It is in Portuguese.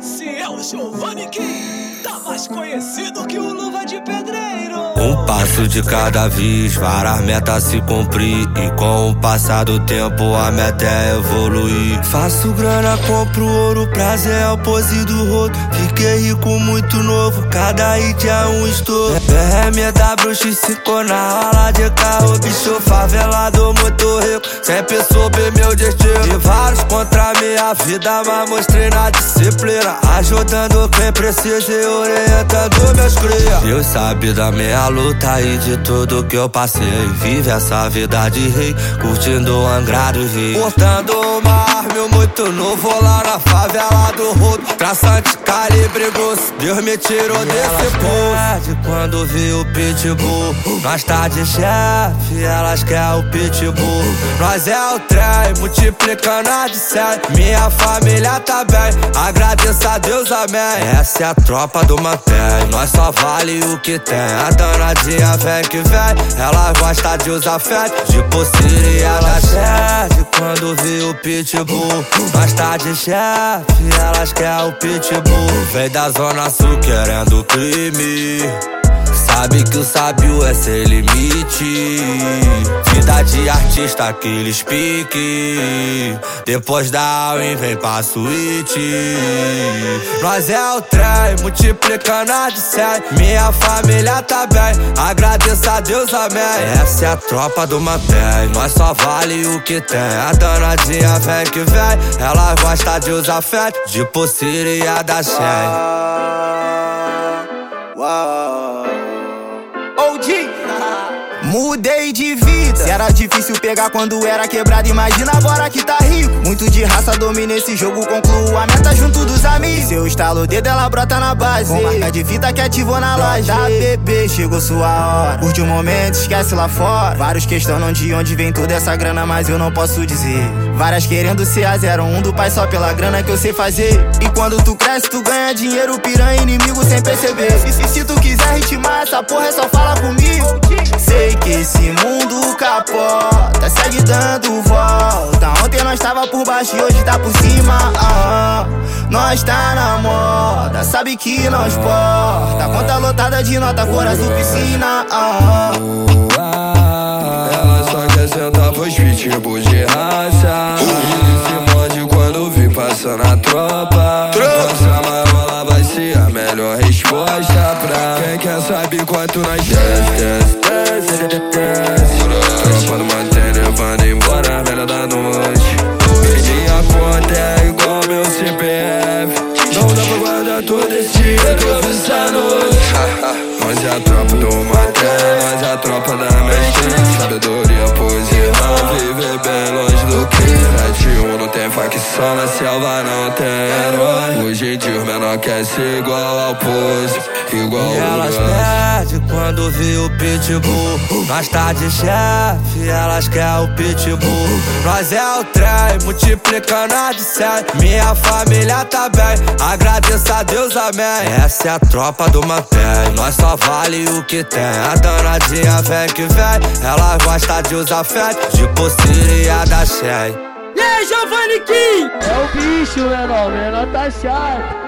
Esse é o Giovanni Kim, tá mais conhecido que o Luva de Pedreiro. Um passo de cada vez, várias metas se cumprir. E com o passar do tempo, a meta é evoluir. Faço grana, compro ouro, prazer é o pose do rodo. Fiquei rico muito novo, cada hit é um estouro. BMW X5 na aula de carro, bicho favelado, muito rico. Sempre soube meu destino. De vários contra minha vida, mas mostrei na disciplina. Ajudando quem precisa e orientando meus cria. Deus sabe da minha luta e de tudo que eu passei. Vive essa vida de rei, curtindo o Angrado Rio. Portando uma arma muito novo lá na favela do Rodo. Traçante, calibre grosso, Deus me tirou desse poço. quando vi o pitbull, nós tá de chefe, elas querem o pitbull. Nós é o trem, multiplicando a de sete. Minha família tá bem, agradeço a Deus, amém. Essa é a tropa do mantém, nós só vale o que tem. A danadinha vem que vem, ela gosta de usar fé, de pulseira da sede. Quando vi o pitbull, nós tá de chefe, elas querem o pitbull. Vem da zona sul querendo crime. Sabe que o sábio é sem limite. Vida de artista, aqueles pique. Depois da aula, vem pra suíte. Nós é o trem, multiplicando a de cem. Minha família tá bem, agradeço a Deus, amém. Essa é a tropa do mantém, nós só vale o que tem. A danadinha vem que vem, ela gosta de usar fé, de pulseira da Shen. 一。Mudei de vida. Era difícil pegar quando era quebrado, imagina agora que tá rico. Muito de raça domina esse jogo, concluo a meta junto dos amigos. Seu estalo dedo, ela brota na base. Com marca de fita que ativou na laje. Tá bebê, chegou sua hora. Curte o um momento, esquece lá fora. Vários questionam de onde vem toda essa grana, mas eu não posso dizer. Várias querendo ser a 01 do pai só pela grana que eu sei fazer. E quando tu cresce, tu ganha dinheiro, piranha inimigo sem perceber. E se, se tu quiser ritmar essa porra, é só fala comigo. Sei que esse mundo capota, segue dando volta. Ontem nós tava por baixo e hoje tá por cima. Ah, nós tá na moda, sabe que nós porta. Conta lotada de nota, cor azul piscina. Ah, ela só quer sentar pros pitbull de raça. Ele se morde quando vi passando a tropa. Nossa marola vai ser a melhor resposta pra quem quer saber quanto nós desce, desce, desce, desce. Tropa A tropa do é a tropa da mestre. Sabedoria, posição, viver bem longe do crime. 71 não tem facção, na selva não tem herói. Hoje em dia os menor quer ser igual ao pose, igual e elas perdem quando vê o pitbull. Nós tá de chefe, elas querem o pitbull. Nós é o trem, multiplicando a de. Minha família tá bem, agradeço a Deus, amém. Essa é a tropa do mantém, nós só vale o que tem. A danadinha vem que vem, ela gosta de usar fé, de pulseira da Shen. E aí, Giovanni Kim? É o bicho, menor, menor tá chato.